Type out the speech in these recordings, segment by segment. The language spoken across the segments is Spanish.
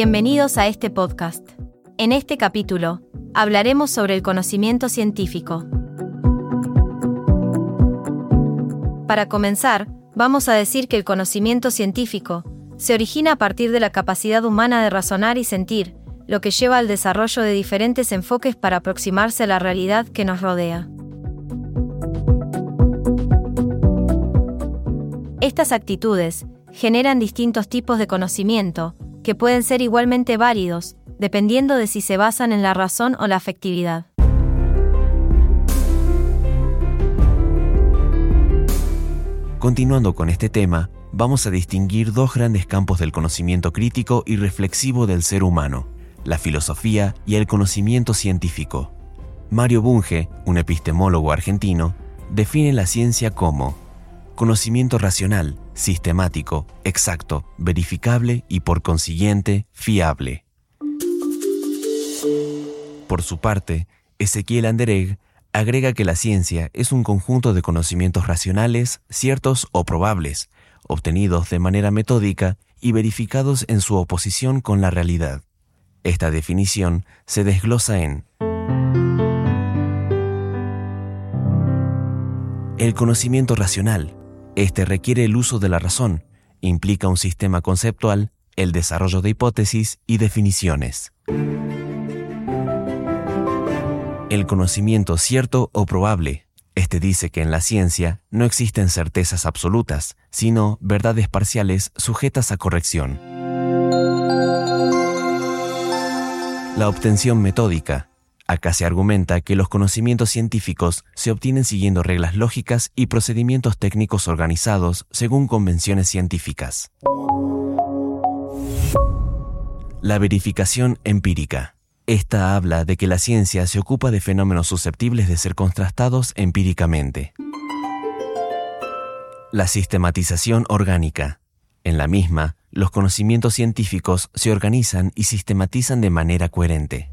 Bienvenidos a este podcast. En este capítulo, hablaremos sobre el conocimiento científico. Para comenzar, vamos a decir que el conocimiento científico se origina a partir de la capacidad humana de razonar y sentir, lo que lleva al desarrollo de diferentes enfoques para aproximarse a la realidad que nos rodea. Estas actitudes generan distintos tipos de conocimiento, que pueden ser igualmente válidos, dependiendo de si se basan en la razón o la afectividad. Continuando con este tema, vamos a distinguir dos grandes campos del conocimiento crítico y reflexivo del ser humano, la filosofía y el conocimiento científico. Mario Bunge, un epistemólogo argentino, define la ciencia como conocimiento racional, sistemático, exacto, verificable y por consiguiente fiable. Por su parte, Ezequiel Anderegg agrega que la ciencia es un conjunto de conocimientos racionales, ciertos o probables, obtenidos de manera metódica y verificados en su oposición con la realidad. Esta definición se desglosa en el conocimiento racional, este requiere el uso de la razón, implica un sistema conceptual, el desarrollo de hipótesis y definiciones. El conocimiento cierto o probable. Este dice que en la ciencia no existen certezas absolutas, sino verdades parciales sujetas a corrección. La obtención metódica. Acá se argumenta que los conocimientos científicos se obtienen siguiendo reglas lógicas y procedimientos técnicos organizados según convenciones científicas. La verificación empírica. Esta habla de que la ciencia se ocupa de fenómenos susceptibles de ser contrastados empíricamente. La sistematización orgánica. En la misma, los conocimientos científicos se organizan y sistematizan de manera coherente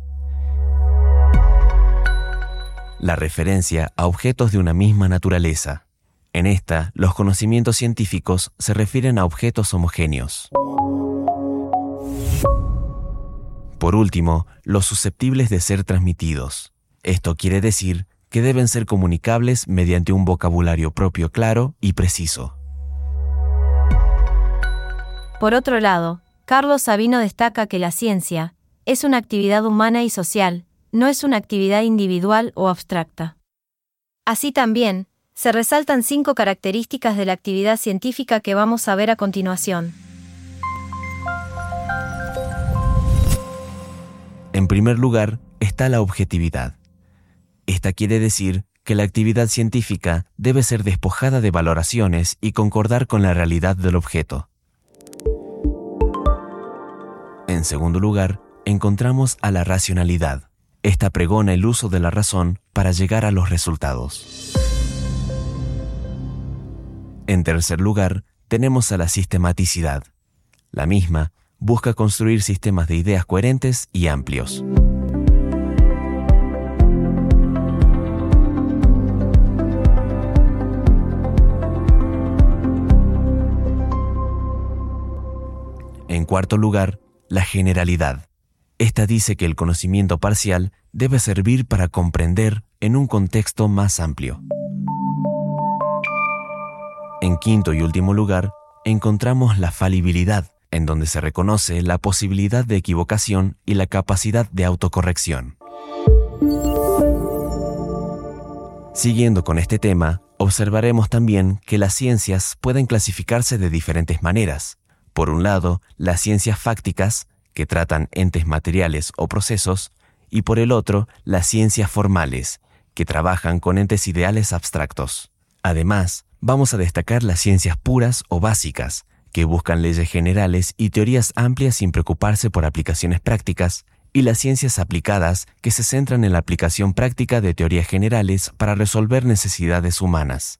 la referencia a objetos de una misma naturaleza. En esta, los conocimientos científicos se refieren a objetos homogéneos. Por último, los susceptibles de ser transmitidos. Esto quiere decir que deben ser comunicables mediante un vocabulario propio claro y preciso. Por otro lado, Carlos Sabino destaca que la ciencia es una actividad humana y social, no es una actividad individual o abstracta. Así también, se resaltan cinco características de la actividad científica que vamos a ver a continuación. En primer lugar, está la objetividad. Esta quiere decir que la actividad científica debe ser despojada de valoraciones y concordar con la realidad del objeto. En segundo lugar, encontramos a la racionalidad. Esta pregona el uso de la razón para llegar a los resultados. En tercer lugar, tenemos a la sistematicidad. La misma busca construir sistemas de ideas coherentes y amplios. En cuarto lugar, la generalidad. Esta dice que el conocimiento parcial debe servir para comprender en un contexto más amplio. En quinto y último lugar, encontramos la falibilidad, en donde se reconoce la posibilidad de equivocación y la capacidad de autocorrección. Siguiendo con este tema, observaremos también que las ciencias pueden clasificarse de diferentes maneras. Por un lado, las ciencias fácticas, que tratan entes materiales o procesos, y por el otro, las ciencias formales, que trabajan con entes ideales abstractos. Además, vamos a destacar las ciencias puras o básicas, que buscan leyes generales y teorías amplias sin preocuparse por aplicaciones prácticas, y las ciencias aplicadas, que se centran en la aplicación práctica de teorías generales para resolver necesidades humanas.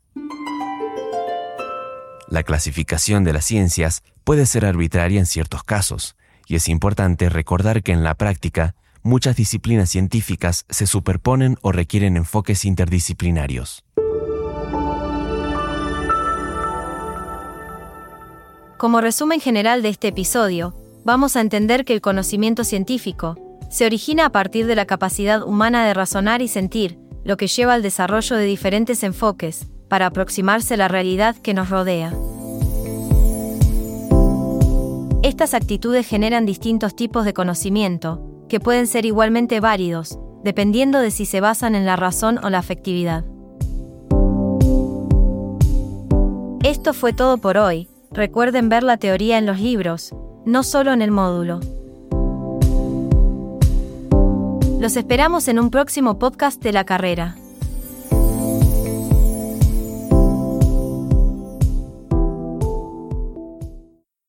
La clasificación de las ciencias puede ser arbitraria en ciertos casos, y es importante recordar que en la práctica muchas disciplinas científicas se superponen o requieren enfoques interdisciplinarios. Como resumen general de este episodio, vamos a entender que el conocimiento científico se origina a partir de la capacidad humana de razonar y sentir, lo que lleva al desarrollo de diferentes enfoques, para aproximarse a la realidad que nos rodea. Estas actitudes generan distintos tipos de conocimiento, que pueden ser igualmente válidos, dependiendo de si se basan en la razón o la afectividad. Esto fue todo por hoy, recuerden ver la teoría en los libros, no solo en el módulo. Los esperamos en un próximo podcast de la carrera.